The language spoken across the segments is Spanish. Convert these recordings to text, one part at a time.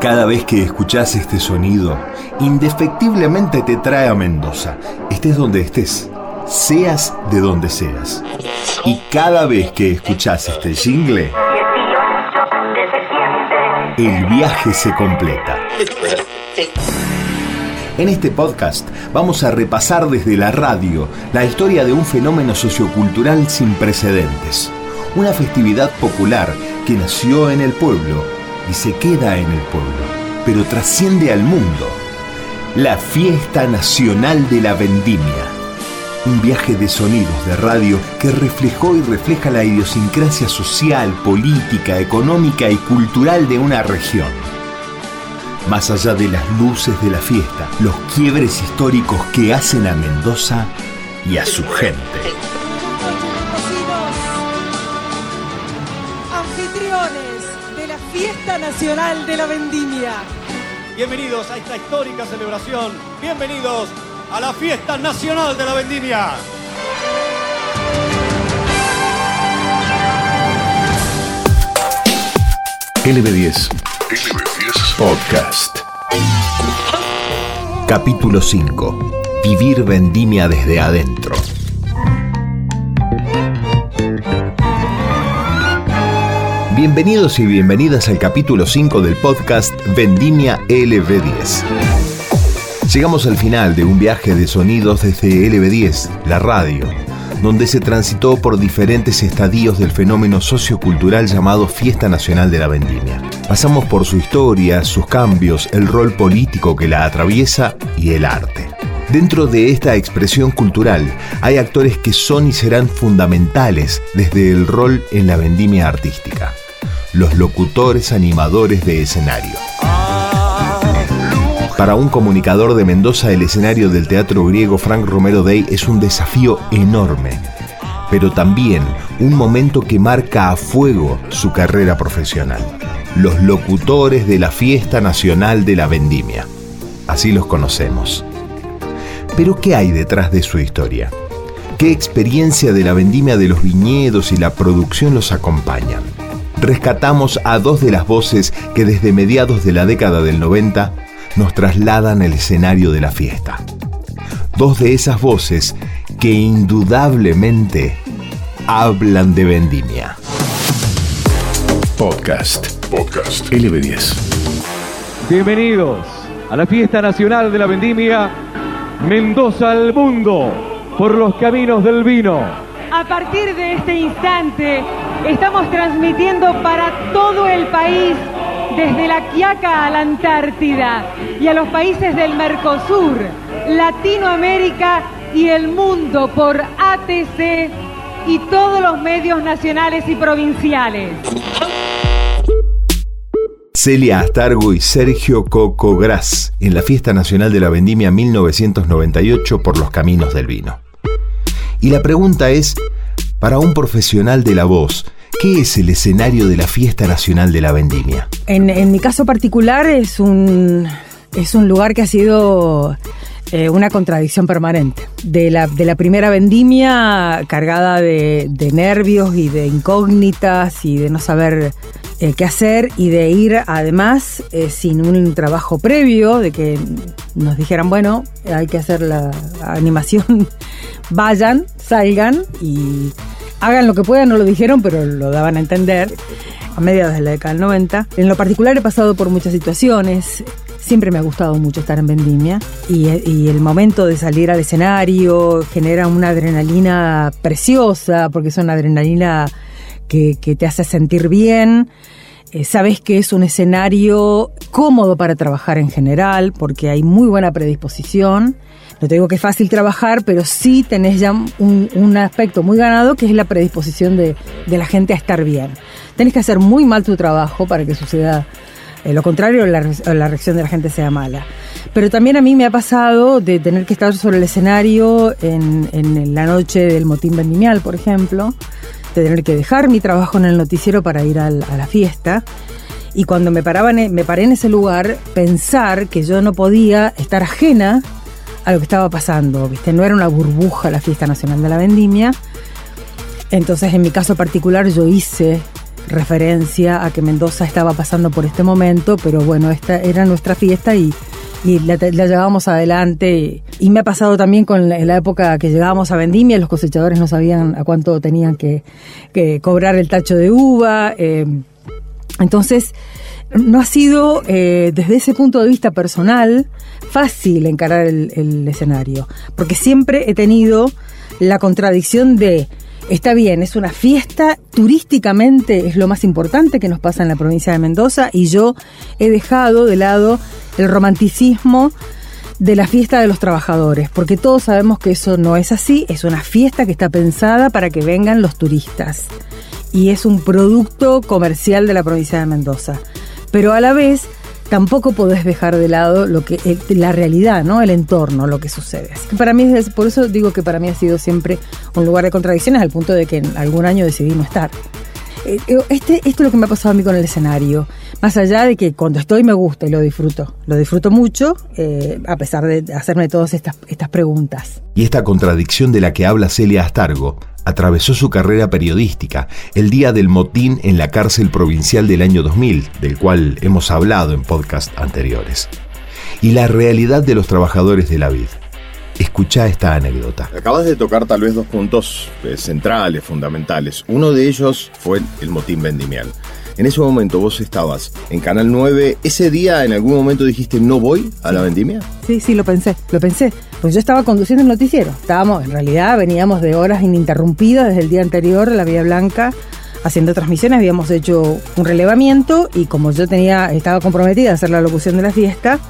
Cada vez que escuchás este sonido, indefectiblemente te trae a Mendoza, estés donde estés, seas de donde seas. Y cada vez que escuchás este jingle, el viaje se completa. En este podcast vamos a repasar desde la radio la historia de un fenómeno sociocultural sin precedentes. Una festividad popular que nació en el pueblo y se queda en el pueblo, pero trasciende al mundo. La Fiesta Nacional de la Vendimia. Un viaje de sonidos de radio que reflejó y refleja la idiosincrasia social, política, económica y cultural de una región más allá de las luces de la fiesta, los quiebres históricos que hacen a Mendoza y a su gente. De la Fiesta Nacional de la Vendimia. Bienvenidos a esta histórica celebración. Bienvenidos a la Fiesta Nacional de la Vendimia. LB10 Podcast. Capítulo 5. Vivir vendimia desde adentro. Bienvenidos y bienvenidas al capítulo 5 del podcast Vendimia LB10. Llegamos al final de un viaje de sonidos desde LB10, la radio, donde se transitó por diferentes estadios del fenómeno sociocultural llamado Fiesta Nacional de la Vendimia. Pasamos por su historia, sus cambios, el rol político que la atraviesa y el arte. Dentro de esta expresión cultural hay actores que son y serán fundamentales desde el rol en la vendimia artística. Los locutores animadores de escenario. Para un comunicador de Mendoza, el escenario del teatro griego Frank Romero Day es un desafío enorme, pero también un momento que marca a fuego su carrera profesional. Los locutores de la Fiesta Nacional de la Vendimia. Así los conocemos. Pero ¿qué hay detrás de su historia? ¿Qué experiencia de la vendimia de los viñedos y la producción los acompañan? Rescatamos a dos de las voces que desde mediados de la década del 90 nos trasladan al escenario de la fiesta. Dos de esas voces que indudablemente hablan de vendimia. Podcast. Podcast. LB10. Bienvenidos a la fiesta nacional de la vendimia Mendoza al mundo por los caminos del vino. A partir de este instante estamos transmitiendo para todo el país desde la Quiaca a la Antártida y a los países del Mercosur, Latinoamérica y el mundo por ATC y todos los medios nacionales y provinciales. Celia Astargo y Sergio Coco Gras en la Fiesta Nacional de la Vendimia 1998 por los Caminos del Vino. Y la pregunta es, para un profesional de la voz, ¿Qué es el escenario de la Fiesta Nacional de la Vendimia? En, mi caso particular es un, es un lugar que ha sido eh, una contradicción permanente. De la, de la primera vendimia cargada de, nervios y de incógnitas y de no saber eh, qué hacer y de ir además eh, sin un trabajo previo, de que nos dijeran, bueno, hay que hacer la animación, vayan, salgan y hagan lo que puedan, no lo dijeron, pero lo daban a entender a mediados de la década del 90. En lo particular he pasado por muchas situaciones. Siempre me ha gustado mucho estar en Vendimia y, el momento de salir al escenario genera una adrenalina preciosa porque es una adrenalina que, te hace sentir bien. Eh, sabes que es un escenario cómodo para trabajar en general porque hay muy buena predisposición no te digo que es fácil trabajar, pero sí tenés ya un, aspecto muy ganado que es la predisposición de, la gente a estar bien. Tenés que hacer muy mal tu trabajo para que suceda eh, lo contrario, la, la reacción de la gente sea mala. Pero también a mí me ha pasado de tener que estar sobre el escenario en, la noche del motín vendimial, por ejemplo, de tener que dejar mi trabajo en el noticiero para ir a la fiesta. Y cuando me, paraba me paré en ese lugar, pensar que yo no podía estar ajena a lo que estaba pasando, ¿viste? No era una burbuja la fiesta nacional de la vendimia. Entonces, en mi caso particular, yo hice referencia a que Mendoza estaba pasando por este momento, pero bueno, esta era nuestra fiesta y, la, llevábamos adelante. Y, me ha pasado también con la, época que llegábamos a Vendimia, los cosechadores no sabían a cuánto tenían que, cobrar el tacho de uva. Eh, entonces, no ha sido, eh, desde ese punto de vista personal, fácil encarar el, escenario, porque siempre he tenido la contradicción de, está bien, es una fiesta, turísticamente es lo más importante que nos pasa en la provincia de Mendoza, y yo he dejado de lado el romanticismo de la fiesta de los trabajadores, porque todos sabemos que eso no es así, es una fiesta que está pensada para que vengan los turistas y es un producto comercial de la provincia de Mendoza. Pero a la vez tampoco podés dejar de lado lo que la realidad, ¿no? El entorno, lo que sucede. Que para mí es por eso digo que para mí ha sido siempre un lugar de contradicciones al punto de que en algún año decidí no estar. Eh, este, esto es lo que me ha pasado a mí con el escenario. Más allá de que cuando estoy me gusta y lo disfruto. Lo disfruto mucho, eh, a pesar de hacerme todas estas, estas preguntas. Y esta contradicción de la que habla Celia Astargo atravesó su carrera periodística el día del motín en la cárcel provincial del año 2000, del cual hemos hablado en podcast anteriores. Y la realidad de los trabajadores de la vid. Escucha esta anécdota. Acabas de tocar tal vez dos puntos eh, centrales, fundamentales. Uno de ellos fue el motín vendimial. En ese momento vos estabas en Canal 9. ¿Ese día en algún momento dijiste no voy a la vendimia? Sí, sí, lo pensé, lo pensé. Pues yo estaba conduciendo el noticiero. Estábamos, en realidad, veníamos de horas ininterrumpidas desde el día anterior, la Vía Blanca, haciendo transmisiones. Habíamos hecho un relevamiento y como yo tenía, estaba comprometida a hacer la locución de la fiesta,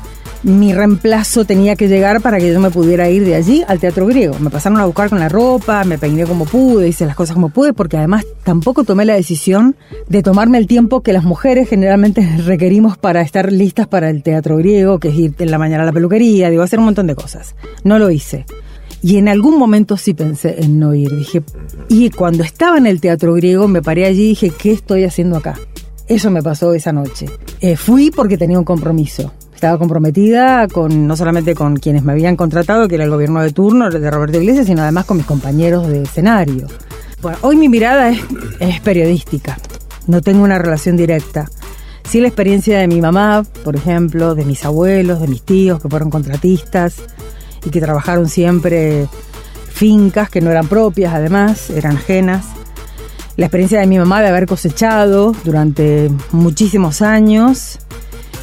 mi reemplazo tenía que llegar para que yo me pudiera ir de allí al teatro griego. Me pasaron a buscar con la ropa, me peiné como pude, hice las cosas como pude, porque además tampoco tomé la decisión de tomarme el tiempo que las mujeres generalmente requerimos para estar listas para el teatro griego, que es ir en la mañana a la peluquería, digo, hacer un montón de cosas. No lo hice. Y en algún momento sí pensé en no ir. Dije, y cuando estaba en el teatro griego me paré allí y dije, ¿qué estoy haciendo acá? Eso me pasó esa noche. Eh, fui porque tenía un compromiso. Estaba comprometida con no solamente con quienes me habían contratado, que era el gobierno de turno de Roberto Iglesias, sino además con mis compañeros de escenario. Bueno, hoy mi mirada es, periodística. No tengo una relación directa. Sí la experiencia de mi mamá, por ejemplo, de mis abuelos, de mis tíos que fueron contratistas y que trabajaron siempre fincas que no eran propias, además, eran ajenas. La experiencia de mi mamá de haber cosechado durante muchísimos años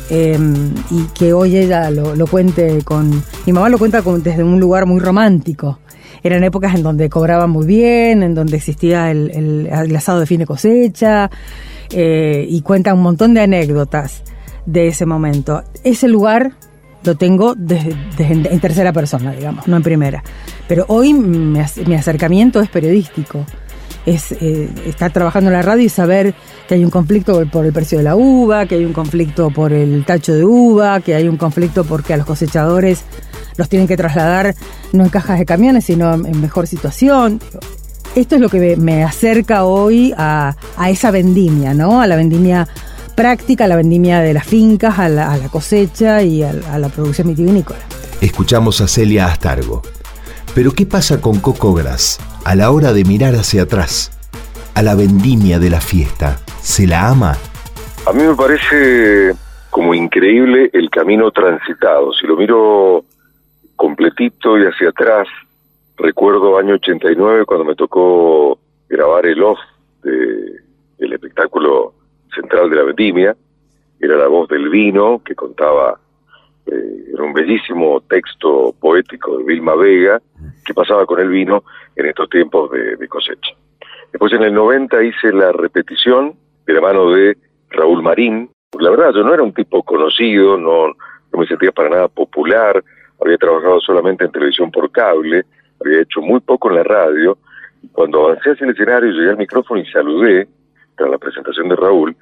Em, y que hoy ella lo, cuente con... Mi mamá lo cuenta desde un lugar muy romántico. Eran épocas en donde cobraban muy bien, en donde existía el, asado de fin de cosecha, eh, y cuenta un montón de anécdotas de ese momento. Ese lugar lo tengo desde, en tercera persona, digamos, no en primera. Pero hoy mi acercamiento es periodístico es eh, estar trabajando en la radio y saber que hay un conflicto por el precio de la uva, que hay un conflicto por el tacho de uva, que hay un conflicto porque a los cosechadores los tienen que trasladar no en cajas de camiones, sino en mejor situación. Esto es lo que me acerca hoy a, esa vendimia, ¿no? A la vendimia práctica, a la vendimia de las fincas, a la, cosecha y a, a la producción vitivinícola. Escuchamos a Celia Astargo. Pero ¿qué pasa con Coco Gras? a la hora de mirar hacia atrás, a la vendimia de la fiesta, ¿se la ama? A mí me parece como increíble el camino transitado. Si lo miro completito y hacia atrás, recuerdo año 89 cuando me tocó grabar el off de, del espectáculo central de la vendimia, era la voz del vino que contaba eh, era un bellísimo texto poético de Vilma Vega, que pasaba con el vino en estos tiempos de, cosecha. Después en el 90 hice la repetición de la mano de Raúl Marín. La verdad, yo no era un tipo conocido, no, no me sentía para nada popular, había trabajado solamente en televisión por cable, había hecho muy poco en la radio. Cuando avancé hacia el escenario, llegué al micrófono y saludé, tras la presentación de Raúl,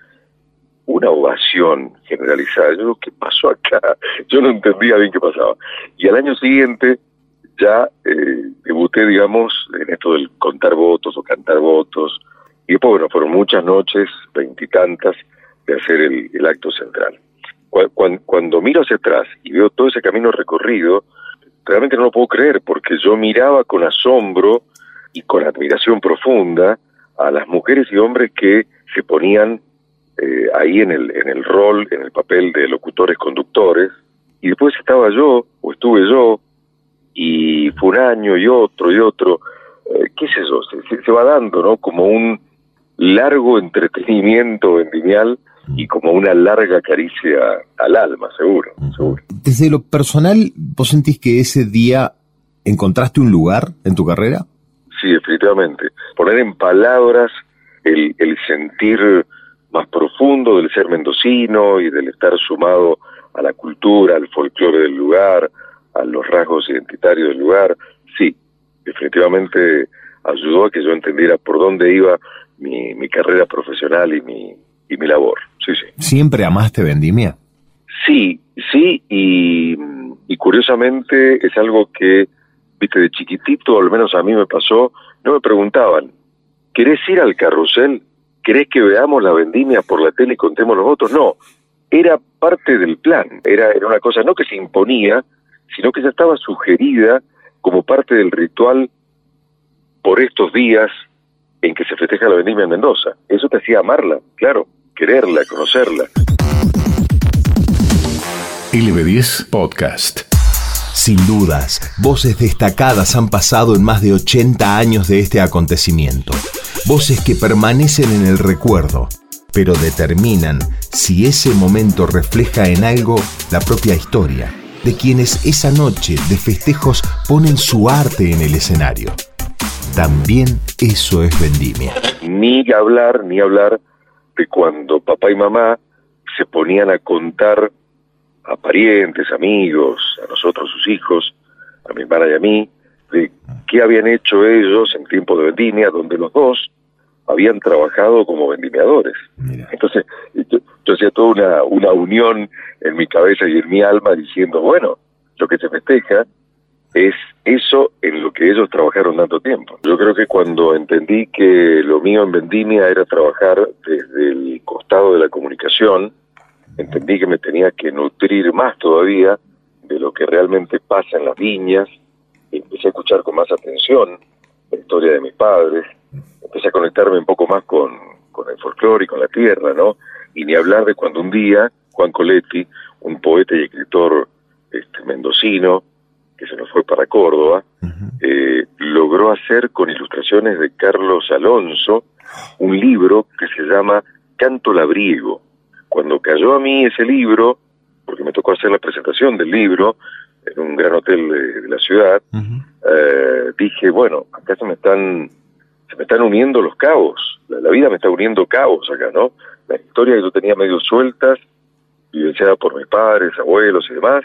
una ovación generalizada. Yo, ¿qué pasó acá? Yo no entendía bien qué pasaba. Y al año siguiente ya eh, debuté, digamos, en esto del contar votos o cantar votos. Y después, bueno, fueron muchas noches, veintitantas, de hacer el, acto central. Cuando, cuando, miro hacia atrás y veo todo ese camino recorrido, realmente no lo puedo creer, porque yo miraba con asombro y con admiración profunda a las mujeres y hombres que se ponían eh, ahí en el, en el rol, en el papel de locutores conductores, y después estaba yo, o estuve yo, y fue un año y otro y otro, eh, qué sé yo, se, se, va dando, ¿no? Como un largo entretenimiento vendimial y como una larga caricia al alma, seguro, seguro. Desde lo personal, ¿vos sentís que ese día encontraste un lugar en tu carrera? Sí, definitivamente. Poner en palabras el, el sentir más profundo del ser mendocino y del estar sumado a la cultura, al folclore del lugar, a los rasgos identitarios del lugar, sí, definitivamente ayudó a que yo entendiera por dónde iba mi, mi carrera profesional y mi, y mi labor. Sí, sí. ¿Siempre amaste vendimia? Sí, sí, y, y curiosamente es algo que, viste, de chiquitito, al menos a mí me pasó, no me preguntaban, ¿querés ir al carrusel? ¿Querés que veamos la vendimia por la tele y contemos los votos? No, era parte del plan, era, era una cosa no que se imponía, sino que ya estaba sugerida como parte del ritual por estos días en que se festeja la vendimia en Mendoza. Eso te hacía amarla, claro, quererla, conocerla. LB10 Podcast. Sin dudas, voces destacadas han pasado en más de 80 años de este acontecimiento. Voces que permanecen en el recuerdo, pero determinan si ese momento refleja en algo la propia historia de quienes esa noche de festejos ponen su arte en el escenario. También eso es vendimia. Ni hablar, ni hablar de cuando papá y mamá se ponían a contar a parientes, amigos, a nosotros sus hijos, a mi hermana y a mí, de qué habían hecho ellos en tiempo de vendimia, donde los dos habían trabajado como vendimiadores. Entonces, yo, yo, hacía toda una, una unión en mi cabeza y en mi alma diciendo, bueno, lo que se festeja es eso en lo que ellos trabajaron tanto tiempo. Yo creo que cuando entendí que lo mío en Vendimia era trabajar desde el costado de la comunicación, entendí que me tenía que nutrir más todavía de lo que realmente pasa en las viñas, empecé a escuchar con más atención la historia de mis padres, empecé a conectarme un poco más con, con el folclore y con la tierra, ¿no? Y ni hablar de cuando un día Juan Coletti, un poeta y escritor este, mendocino, que se nos fue para Córdoba, eh, logró hacer con ilustraciones de Carlos Alonso un libro que se llama Canto Labriego. Cuando cayó a mí ese libro, porque me tocó hacer la presentación del libro en un gran hotel de, de la ciudad, eh, dije, bueno, acá se me están se me están uniendo los cabos, la, la, vida me está uniendo cabos acá, ¿no? La historia que yo tenía medio sueltas, vivenciada por mis padres, abuelos y demás,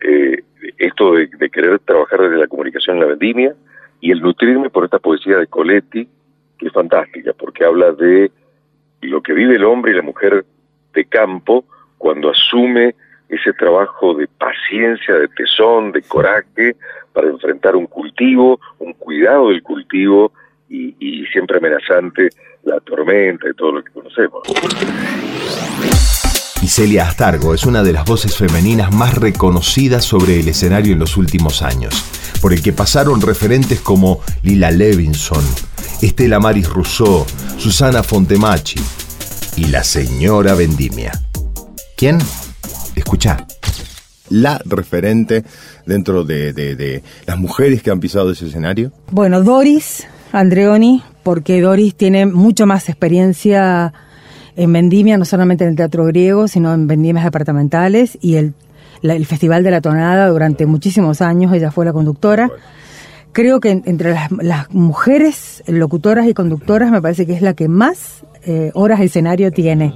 eh, esto de, de, querer trabajar desde la comunicación en la vendimia y el nutrirme por esta poesía de Coletti, que es fantástica, porque habla de lo que vive el hombre y la mujer de campo cuando asume ese trabajo de paciencia, de tesón, de coraje para enfrentar un cultivo, un cuidado del cultivo y, siempre amenazante la tormenta y todo lo que conocemos. Y Celia Astargo es una de las voces femeninas más reconocidas sobre el escenario en los últimos años, por el que pasaron referentes como Lila Levinson, Estela Maris Rousseau, Susana Fontemachi y la señora Vendimia. ¿Quién? Escucha. La referente dentro de, de, de las mujeres que han pisado ese escenario. Bueno, Doris Andreoni, porque Doris tiene mucho más experiencia en vendimia, no solamente en el teatro griego, sino en vendimias departamentales y el, la, el Festival de la Tonada durante muchísimos años, ella fue la conductora. Creo que entre las, las mujeres locutoras y conductoras me parece que es la que más eh, horas de escenario tiene.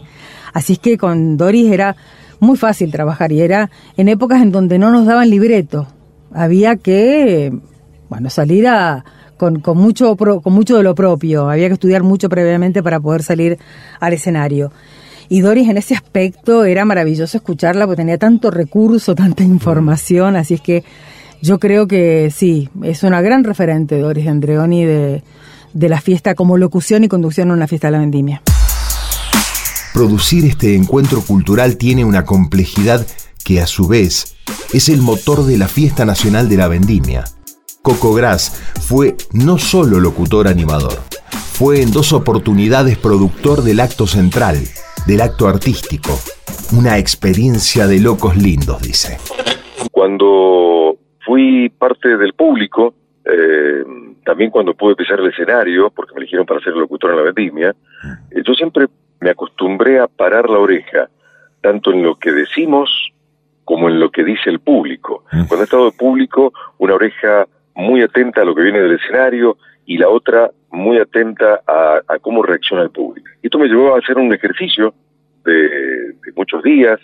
Así es que con Doris era muy fácil trabajar y era en épocas en donde no nos daban libreto. Había que, bueno, salir a, con, con, mucho, con mucho de lo propio. Había que estudiar mucho previamente para poder salir al escenario. Y Doris en ese aspecto era maravilloso escucharla porque tenía tanto recurso, tanta información, así es que yo creo que sí, es una gran referente Doris Andreoni de, de la fiesta como locución y conducción en una fiesta de la vendimia. Producir este encuentro cultural tiene una complejidad que a su vez es el motor de la fiesta nacional de la vendimia Coco Gras fue no solo locutor animador, fue en dos oportunidades productor del acto central, del acto artístico. Una experiencia de locos lindos, dice. Cuando fui parte del público, eh, también cuando pude pisar el escenario, porque me eligieron para ser locutor en la vendimia, eh, yo siempre me acostumbré a parar la oreja, tanto en lo que decimos como en lo que dice el público. Cuando he estado de público, una oreja muy atenta a lo que viene del escenario y la otra muy atenta a, cómo reacciona el público. Y esto me llevó a hacer un ejercicio de, muchos días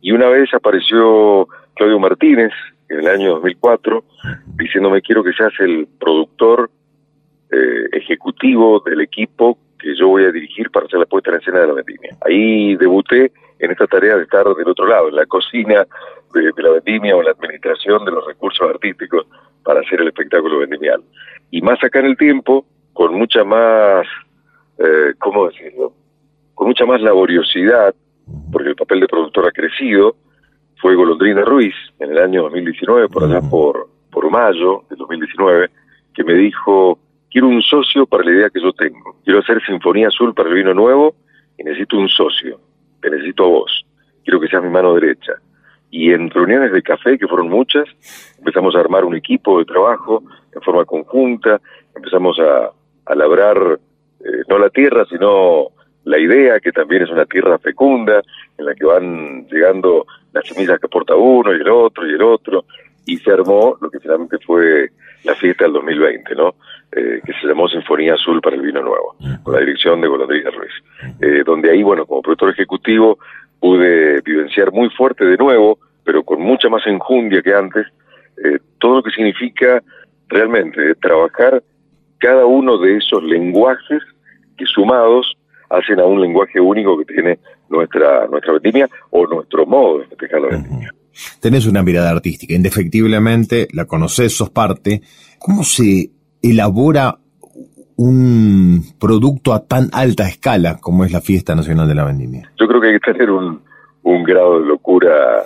y una vez apareció Claudio Martínez en el año 2004 diciéndome quiero que seas el productor eh, ejecutivo del equipo que yo voy a dirigir para hacer la puesta en escena de la vendimia. Ahí debuté en esta tarea de estar del otro lado, en la cocina de, la vendimia o en la administración de los recursos artísticos para hacer el espectáculo vendimial. Y más acá en el tiempo, con mucha más, eh, ¿cómo decirlo? Con mucha más laboriosidad, porque el papel de productor ha crecido, fue Golondrina Ruiz en el año 2019, por allá por, por mayo del 2019, que me dijo, quiero un socio para la idea que yo tengo. Quiero hacer Sinfonía Azul para el vino nuevo y necesito un socio. Te necesito a vos. Quiero que seas mi mano derecha. Y en reuniones de café, que fueron muchas, empezamos a armar un equipo de trabajo en forma conjunta, empezamos a, a labrar eh, no la tierra, sino la idea, que también es una tierra fecunda, en la que van llegando las semillas que aporta uno y el otro y el otro, y se armó lo que finalmente fue la fiesta del 2020, ¿no? Eh, que se llamó Sinfonía Azul para el Vino Nuevo, con la dirección de Golondrina Ruiz. Eh, donde ahí, bueno, como productor ejecutivo, pude vivenciar muy fuerte de nuevo, pero con mucha más enjundia que antes, eh, todo lo que significa realmente trabajar cada uno de esos lenguajes que sumados hacen a un lenguaje único que tiene nuestra nuestra vendimia o nuestro modo de festejar la vendimia. Tenés una mirada artística, indefectiblemente la conoces, sos parte. ¿Cómo se elabora un producto a tan alta escala como es la Fiesta Nacional de la Vendimia? Yo creo que hay que tener un, un grado de locura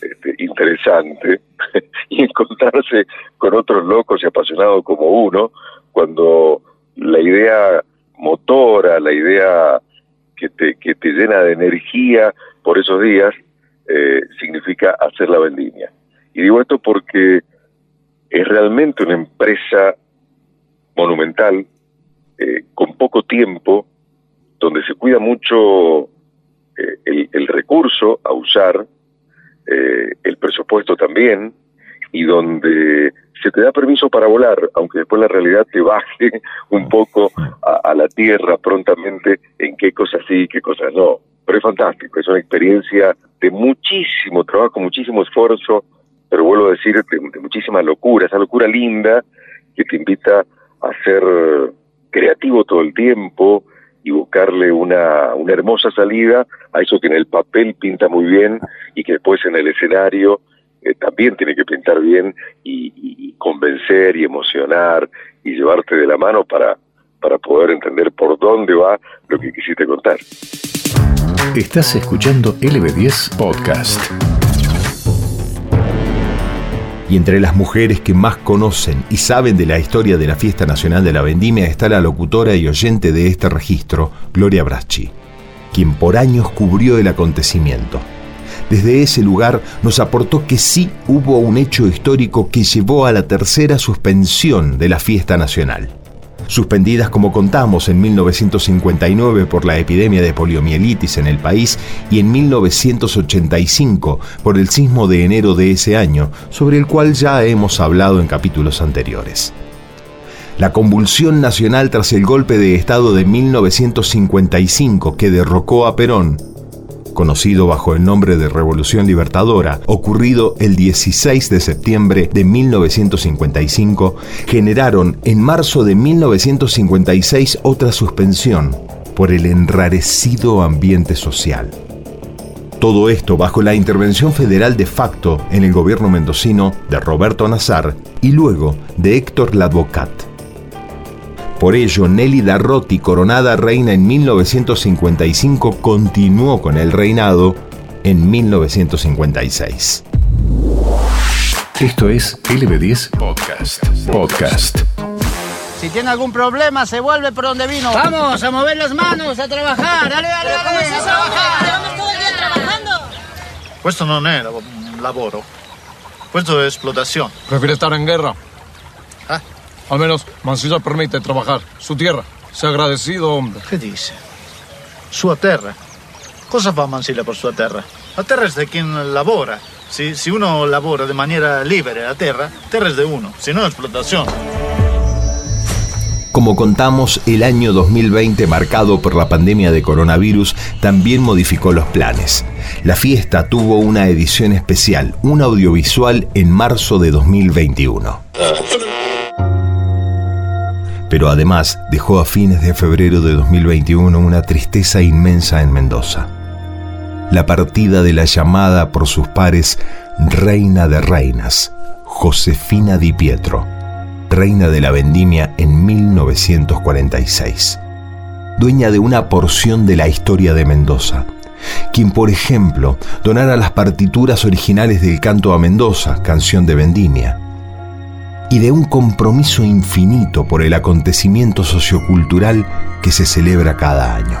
este, interesante y encontrarse con otros locos y apasionados como uno cuando la idea motora, la idea que te, que te llena de energía por esos días, eh, significa hacer la vendimia. Y digo esto porque es realmente una empresa monumental, eh, con poco tiempo, donde se cuida mucho eh, el, recurso a usar, el presupuesto también, y donde se te da permiso para volar, aunque después la realidad te baje un poco a, a la tierra prontamente en qué cosas sí y qué cosas no pero es fantástico, es una experiencia de muchísimo trabajo, muchísimo esfuerzo, pero vuelvo a decir, de, muchísima locura, esa locura linda que te invita a ser creativo todo el tiempo y buscarle una, una hermosa salida a eso que en el papel pinta muy bien y que después en el escenario eh, también tiene que pintar bien y, y, convencer y emocionar y llevarte de la mano para, para poder entender por dónde va lo que quisiste contar. Estás escuchando LB10 Podcast. Y entre las mujeres que más conocen y saben de la historia de la Fiesta Nacional de la Vendimia está la locutora y oyente de este registro, Gloria Braschi, quien por años cubrió el acontecimiento. Desde ese lugar nos aportó que sí hubo un hecho histórico que llevó a la tercera suspensión de la Fiesta Nacional suspendidas como contamos en 1959 por la epidemia de poliomielitis en el país y en 1985 por el sismo de enero de ese año, sobre el cual ya hemos hablado en capítulos anteriores. La convulsión nacional tras el golpe de Estado de 1955 que derrocó a Perón conocido bajo el nombre de Revolución Libertadora, ocurrido el 16 de septiembre de 1955, generaron en marzo de 1956 otra suspensión por el enrarecido ambiente social. Todo esto bajo la intervención federal de facto en el gobierno mendocino de Roberto Nazar y luego de Héctor Ladvocat. Por ello, Nelly Darrotti, coronada reina en 1955, continuó con el reinado en 1956. Esto es LB10 Podcast. Podcast. Si tiene algún problema, se vuelve por donde vino. Vamos, a mover las manos, a trabajar. Dale, dale, dale, a trabajar. Estamos todo el día trabajando. Questo non è lav- lavoro. Questo è esplotazione. Prefiere estar en guerra. Al menos Mansilla permite trabajar su tierra. Sea agradecido, hombre. Che dice? Sua terra. Cosa fa Mansilla per sua terra? La terra è di chi lavora. Se, se uno lavora di maniera libera la terra, terra è di uno, se no è explotazione. Como contamos, el año 2020, marcado por la pandemia de coronavirus, también modificó los planes. La fiesta tuvo una edición especial, un audiovisual en marzo de 2021. Pero además dejó a fines de febrero de 2021 una tristeza inmensa en Mendoza. La partida de la llamada por sus pares Reina de Reinas, Josefina Di Pietro reina de la vendimia en 1946, dueña de una porción de la historia de Mendoza, quien por ejemplo donara las partituras originales del canto a Mendoza, canción de vendimia, y de un compromiso infinito por el acontecimiento sociocultural que se celebra cada año.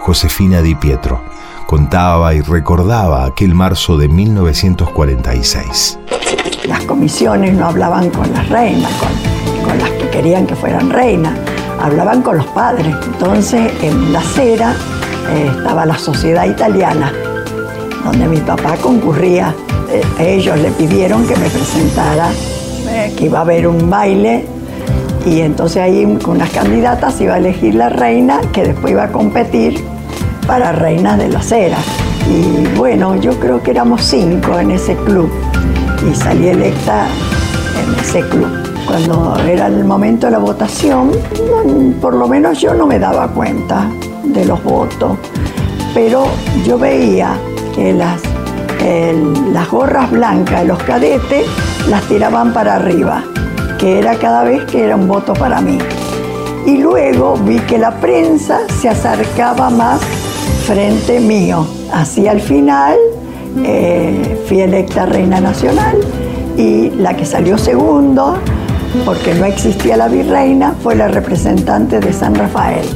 Josefina Di Pietro contaba y recordaba aquel marzo de 1946 las comisiones no hablaban con las reinas, con, las que querían que fueran reinas, hablaban con los padres. Entonces en la acera eh, estaba la sociedad italiana, donde mi papá concurría. Eh, ellos le pidieron que me presentara, eh, que iba a haber un baile y entonces ahí con unas candidatas iba a elegir la reina que después iba a competir para reinas de la acera. Y bueno, yo creo que éramos cinco en ese club y salí electa en ese club. Cuando era el momento de la votación, por lo menos yo no me daba cuenta de los votos, pero yo veía que las, las gorras blancas de los cadetes las tiraban para arriba, que era cada vez que era un voto para mí. Y luego vi que la prensa se acercaba más frente mío. Así al final eh, fui electa reina nacional y la que salió segundo, porque no existía la virreina, fue la representante de San Rafael.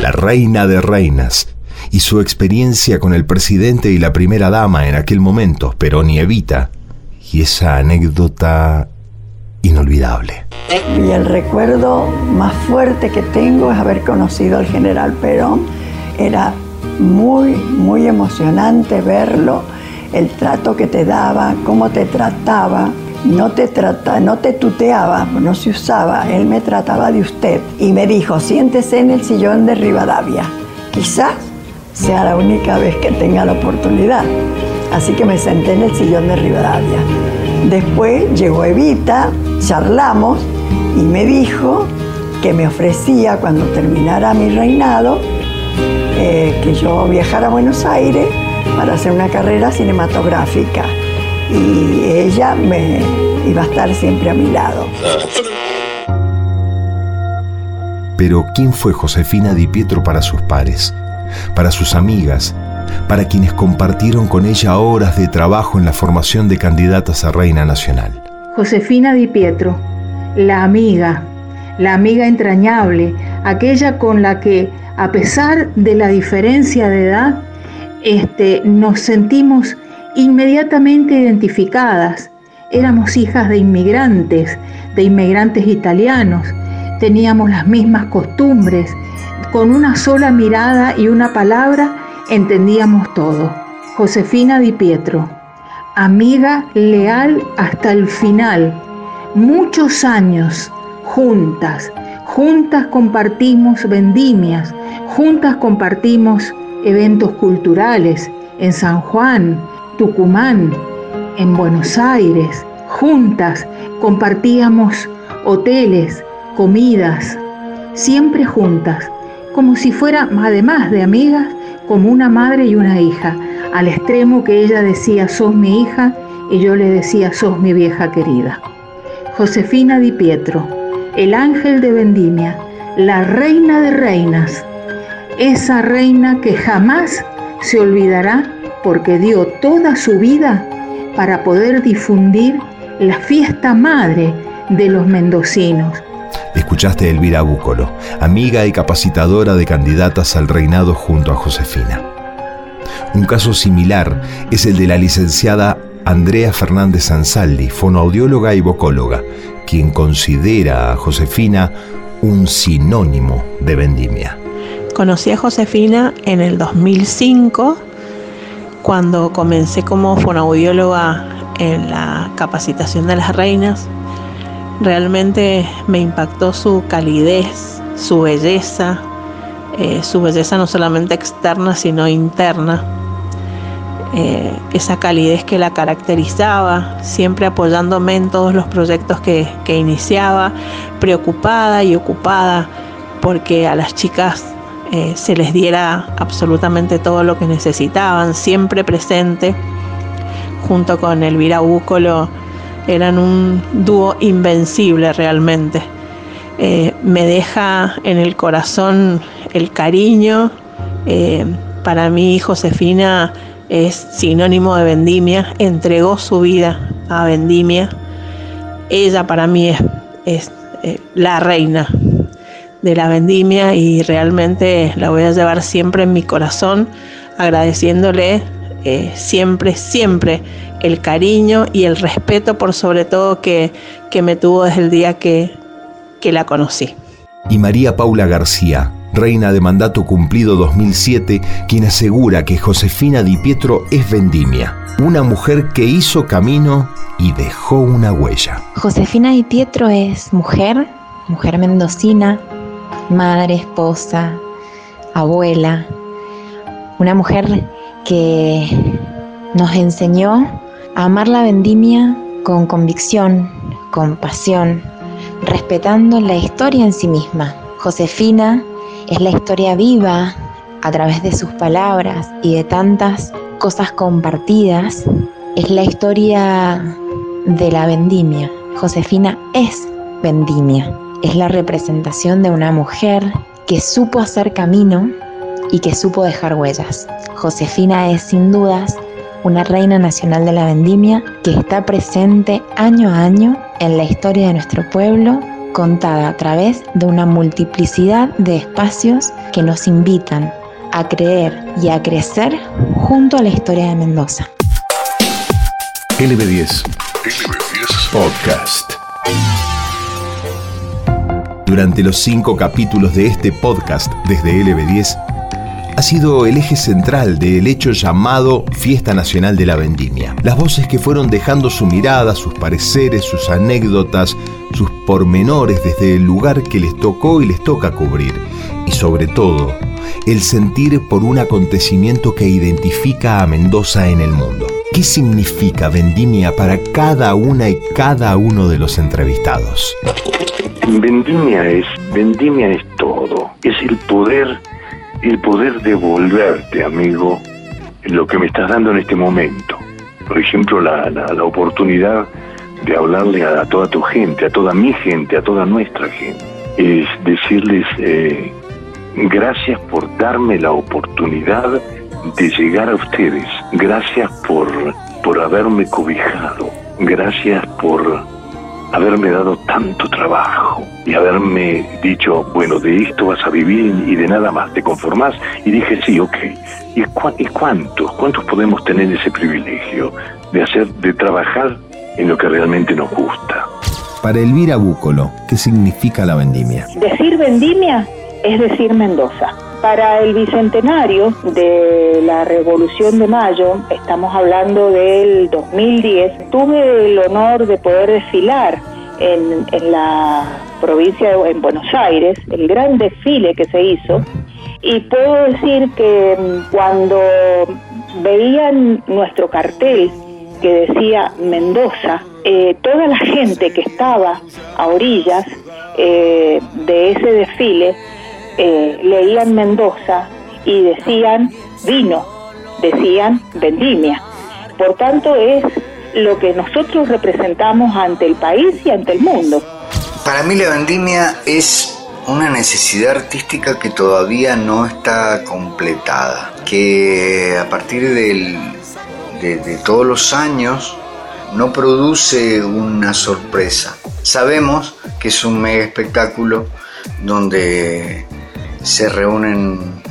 La reina de reinas y su experiencia con el presidente y la primera dama en aquel momento, Perón y Evita, y esa anécdota inolvidable. Y el recuerdo más fuerte que tengo es haber conocido al general Perón. Era muy, muy emocionante verlo, el trato que te daba, cómo te trataba. No te, trata, no te tuteaba, no se usaba, él me trataba de usted y me dijo, siéntese en el sillón de Rivadavia. Quizás sea la única vez que tenga la oportunidad. Así que me senté en el sillón de Rivadavia. Después llegó Evita, charlamos y me dijo que me ofrecía cuando terminara mi reinado eh, que yo viajara a Buenos Aires para hacer una carrera cinematográfica y ella me iba a estar siempre a mi lado. Pero ¿quién fue Josefina Di Pietro para sus pares, para sus amigas, para quienes compartieron con ella horas de trabajo en la formación de candidatas a Reina Nacional? Josefina Di Pietro, la amiga, la amiga entrañable, aquella con la que a pesar de la diferencia de edad, este, nos sentimos inmediatamente identificadas. Éramos hijas de inmigrantes, de inmigrantes italianos, teníamos las mismas costumbres, con una sola mirada y una palabra entendíamos todo. Josefina Di Pietro, amiga leal hasta el final, muchos años juntas, juntas compartimos vendimias, juntas compartimos eventos culturales en San Juan, Tucumán, en Buenos Aires, juntas compartíamos hoteles, comidas, siempre juntas, como si fuera, además de amigas, como una madre y una hija, al extremo que ella decía, sos mi hija, y yo le decía, sos mi vieja querida. Josefina Di Pietro, el ángel de Vendimia, la reina de reinas, esa reina que jamás se olvidará porque dio toda su vida para poder difundir la fiesta madre de los mendocinos. Escuchaste a Elvira Búcolo, amiga y capacitadora de candidatas al reinado junto a Josefina. Un caso similar es el de la licenciada Andrea Fernández Ansaldi, fonoaudióloga y vocóloga, quien considera a Josefina un sinónimo de vendimia. Conocí a Josefina en el 2005, cuando comencé como fonoaudióloga en la capacitación de las reinas. Realmente me impactó su calidez, su belleza, eh, su belleza no solamente externa, sino interna. Eh, esa calidez que la caracterizaba, siempre apoyándome en todos los proyectos que, iniciaba, preocupada y ocupada porque a las chicas eh, se les diera absolutamente todo lo que necesitaban, siempre presente, junto con Elvira Búcolo, eran un dúo invencible realmente. Eh, me deja en el corazón el cariño. para mí, Josefina, es sinónimo de vendimia, entregó su vida a vendimia. Ella para mí es, es eh, la reina de la vendimia y realmente la voy a llevar siempre en mi corazón, agradeciéndole eh, siempre, siempre el cariño y el respeto por sobre todo que, que me tuvo desde el día que, que la conocí. Y María Paula García, reina de mandato cumplido 2007, quien asegura que Josefina Di Pietro es vendimia, una mujer que hizo camino y dejó una huella. Josefina Di Pietro es mujer, mujer mendocina, madre, esposa, abuela, una mujer que nos enseñó a amar la vendimia con convicción, con pasión, respetando la historia en sí misma. Josefina es la historia viva a través de sus palabras y de tantas cosas compartidas. Es la historia de la vendimia. Josefina es vendimia. Es la representación de una mujer que supo hacer camino y que supo dejar huellas. Josefina es sin dudas una reina nacional de la vendimia que está presente año a año en la historia de nuestro pueblo contada a través de una multiplicidad de espacios que nos invitan a creer y a crecer junto a la historia de Mendoza. LB10. LB10 Podcast. Durante los cinco capítulos de este podcast desde LB10, ha sido el eje central del hecho llamado Fiesta Nacional de la Vendimia. Las voces que fueron dejando su mirada, sus pareceres, sus anécdotas, sus pormenores desde el lugar que les tocó y les toca cubrir. Y sobre todo, el sentir por un acontecimiento que identifica a Mendoza en el mundo. ¿Qué significa vendimia para cada una y cada uno de los entrevistados? Vendimia es, vendimia es todo. Es el poder el poder devolverte, amigo, lo que me estás dando en este momento. Por ejemplo, la, la, oportunidad de hablarle a, toda tu gente, a toda mi gente, a toda nuestra gente. Es decirles eh, gracias por darme la oportunidad de llegar a ustedes. Gracias por, por haberme cobijado. Gracias por haberme dado tanto trabajo y haberme dicho, bueno, de esto vas a vivir y de nada más, te conformás. Y dije, sí, ok. ¿Y, ¿Y cuántos? ¿Cuántos podemos tener ese privilegio de hacer, de trabajar en lo que realmente nos gusta? Para Elvira Búcolo, ¿qué significa la vendimia? Decir vendimia es decir Mendoza. Para el bicentenario de la Revolución de Mayo, estamos hablando del 2010, tuve el honor de poder desfilar en, la provincia, de, en Buenos Aires, el gran desfile que se hizo, y puedo decir que mm, cuando veían nuestro cartel que decía Mendoza, eh, toda la gente que estaba a orillas eh, de ese desfile eh, leían Mendoza y decían vino, decían vendimia. Por tanto, es lo que nosotros representamos ante el país y ante el mundo. Para mí la vendimia es una necesidad artística que todavía no está completada, que a partir de, de todos los años no produce una sorpresa. Sabemos que es un mega espectáculo donde se reúnen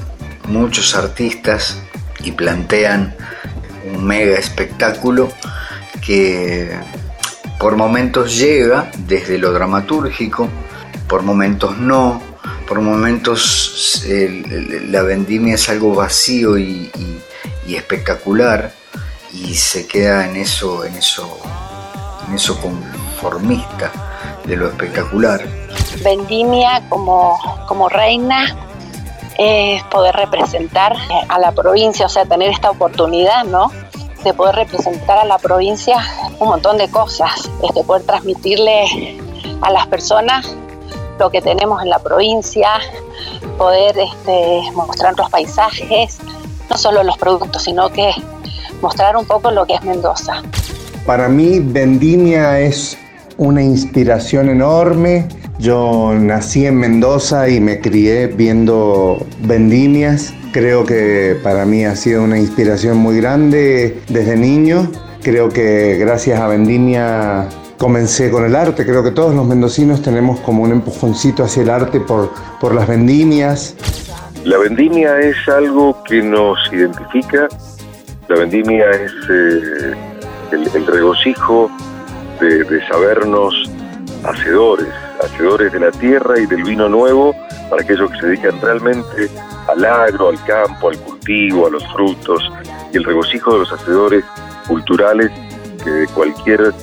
muchos artistas y plantean un mega espectáculo que por momentos llega desde lo dramatúrgico, por momentos no, por momentos la vendimia es algo vacío y, espectacular y se queda en eso, en eso, en eso conformista de lo espectacular. Vendimia como, como reina es poder representar a la provincia, o sea, tener esta oportunidad, ¿no? De poder representar a la provincia un montón de cosas, este, poder transmitirle a las personas lo que tenemos en la provincia, poder este, mostrar los paisajes, no solo los productos, sino que mostrar un poco lo que es Mendoza. Para mí, Vendimia es una inspiración enorme. Yo nací en Mendoza y me crié viendo vendimias. Creo que para mí ha sido una inspiración muy grande desde niño. Creo que gracias a Vendimia comencé con el arte. Creo que todos los mendocinos tenemos como un empujoncito hacia el arte por, por las vendimias. La vendimia es algo que nos identifica. La vendimia es eh, el, regocijo de, sabernos hacedores, hacedores de la tierra y del vino nuevo para aquellos que se dedican realmente al agro, al campo, al cultivo, a los frutos y el regocijo de los hacedores culturales que de cualquier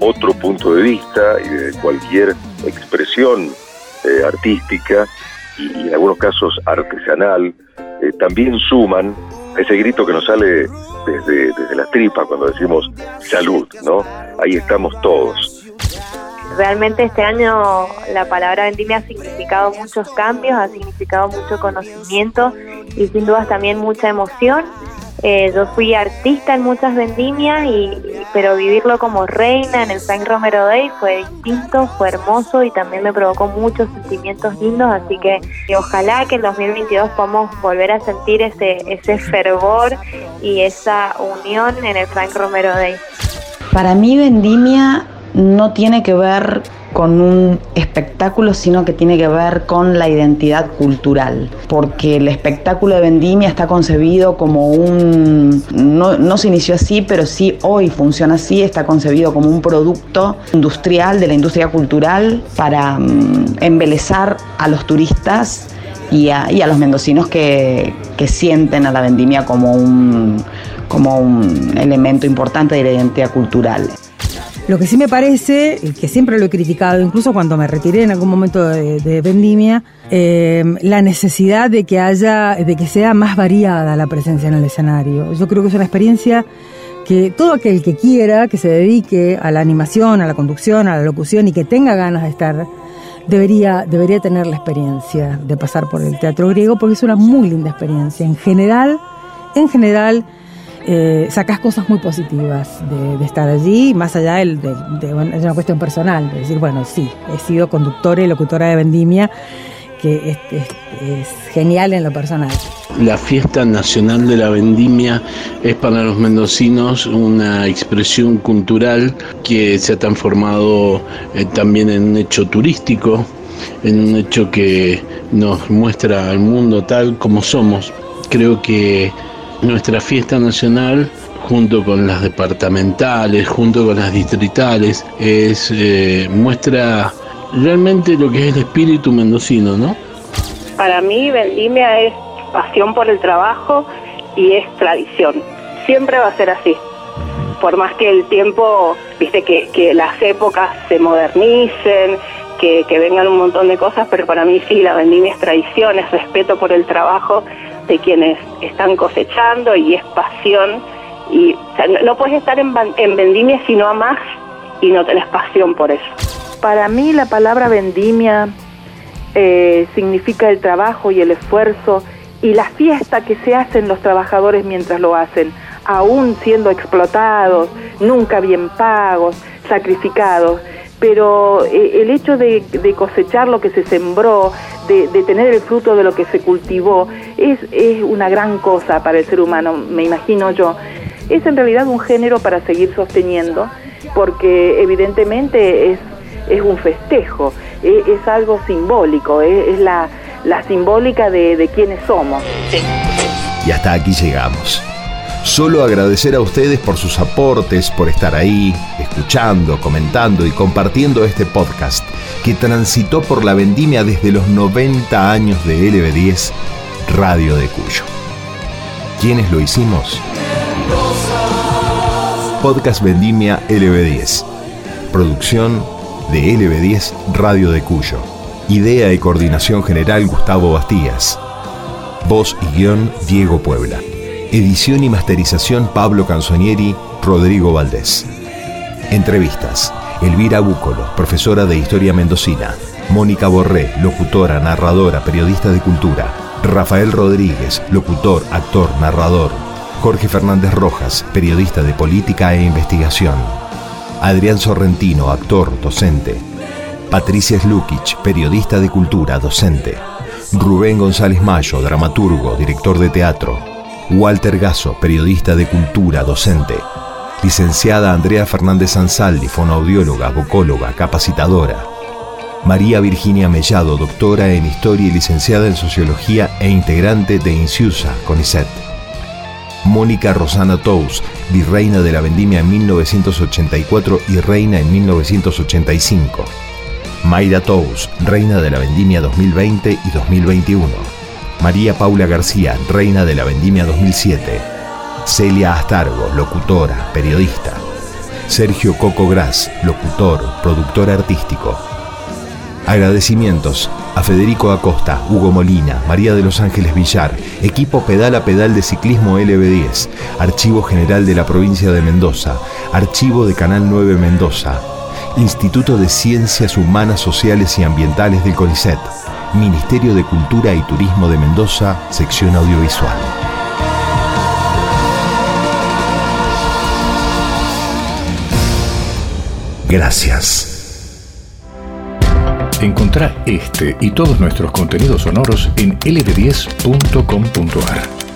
otro punto de vista y de cualquier expresión eh, artística y, en algunos casos artesanal, eh, también suman ese grito que nos sale desde, desde las tripas cuando decimos salud, ¿no? Ahí estamos todos. Realmente este año la palabra vendimia ha significado muchos cambios, ha significado mucho conocimiento y sin dudas también mucha emoción eh, yo fui artista en muchas vendimias, y, pero vivirlo como reina en el Frank Romero Day fue distinto, fue hermoso y también me provocó muchos sentimientos lindos, así que ojalá que en 2022 podamos volver a sentir ese, ese fervor y esa unión en el Frank Romero Day. Para mí vendimia no tiene que ver con un espectáculo, sino que tiene que ver con la identidad cultural, porque el espectáculo de Vendimia está concebido como un, no, se inició así, pero sí hoy funciona así, está concebido como un producto industrial de la industria cultural para mm, embelezar a los turistas y a, los mendocinos que, que sienten a la vendimia como un, como un elemento importante de la identidad cultural. Lo que sí me parece, que siempre lo he criticado, incluso cuando me retiré en algún momento de, vendimia, eh, la necesidad de que haya, de que sea más variada la presencia en el escenario. Yo creo que es una experiencia que todo aquel que quiera, que se dedique a la animación, a la conducción, a la locución y que tenga ganas de estar, debería, debería tener la experiencia de pasar por el teatro griego porque es una muy linda experiencia. En general, en general, eh, sacas cosas muy positivas de, estar allí, más allá de, de, una cuestión personal, de decir, bueno, sí, he sido conductora y locutora de Vendimia, que es, genial en lo personal. La fiesta nacional de la vendimia es para los mendocinos una expresión cultural que se ha transformado eh, también en un hecho turístico, en un hecho que nos muestra al mundo tal como somos. Creo que nuestra fiesta nacional junto con las departamentales, junto con las distritales, es eh, muestra realmente lo que es el espíritu mendocino, ¿no? Para mí Vendimia es pasión por el trabajo y es tradición. Siempre va a ser así. Por más que el tiempo, viste, que, las épocas se modernicen, que, que vengan un montón de cosas, pero para mí sí, la vendimia es tradición, es respeto por el trabajo de quienes están cosechando y es pasión. Y no, puedes estar en, en vendimia si no amas y no tenés pasión por eso. Para mí la palabra vendimia eh, significa el trabajo y el esfuerzo y la fiesta que se hacen los trabajadores mientras lo hacen, aún siendo explotados, nunca bien pagos, sacrificados pero eh, el hecho de, cosechar lo que se sembró, de, tener el fruto de lo que se cultivó, es, es una gran cosa para el ser humano, me imagino yo. Es en realidad un género para seguir sosteniendo porque evidentemente es, es un festejo, es, es algo simbólico, es, es la, la simbólica de, de quiénes somos. Y hasta aquí llegamos. Solo agradecer a ustedes por sus aportes, por estar ahí, escuchando, comentando y compartiendo este podcast que transitó por la vendimia desde los 90 años de LB10, Radio de Cuyo. ¿Quiénes lo hicimos? Podcast Vendimia LB10. Producción de LB10 Radio de Cuyo. Idea y coordinación general Gustavo Bastías. Voz y guion Diego Puebla. Edición y masterización Pablo Canzonieri, Rodrigo Valdés. Entrevistas. Elvira Búcolo, profesora de Historia Mendocina. Mónica Borré, locutora, narradora, periodista de cultura. Rafael Rodríguez, locutor, actor, narrador. Jorge Fernández Rojas, periodista de política e investigación. Adrián Sorrentino, actor, docente. Patricia Slukic, periodista de cultura, docente. Rubén González Mayo, dramaturgo, director de teatro. Walter Gasso, periodista de cultura, docente. Licenciada Andrea Fernández Ansaldi, fonoaudióloga, vocóloga, capacitadora. María Virginia Mellado, doctora en Historia y licenciada en Sociología e integrante de INSIUSA, CONICET. Mónica Rosana Tous, virreina de la Vendimia en 1984 y reina en 1985. Mayra Tous, reina de la Vendimia 2020 y 2021. María Paula García, reina de la Vendimia 2007. Celia Astargo, locutora, periodista. Sergio Coco Gras, locutor, productor artístico. Agradecimientos a Federico Acosta, Hugo Molina, María de los Ángeles Villar, equipo Pedal a Pedal de Ciclismo LB10, Archivo General de la Provincia de Mendoza, Archivo de Canal 9 Mendoza, Instituto de Ciencias Humanas, Sociales y Ambientales del CONICET, Ministerio de Cultura y Turismo de Mendoza, sección audiovisual. Gracias. Encontrá este y todos nuestros contenidos sonoros en lb10.com.ar.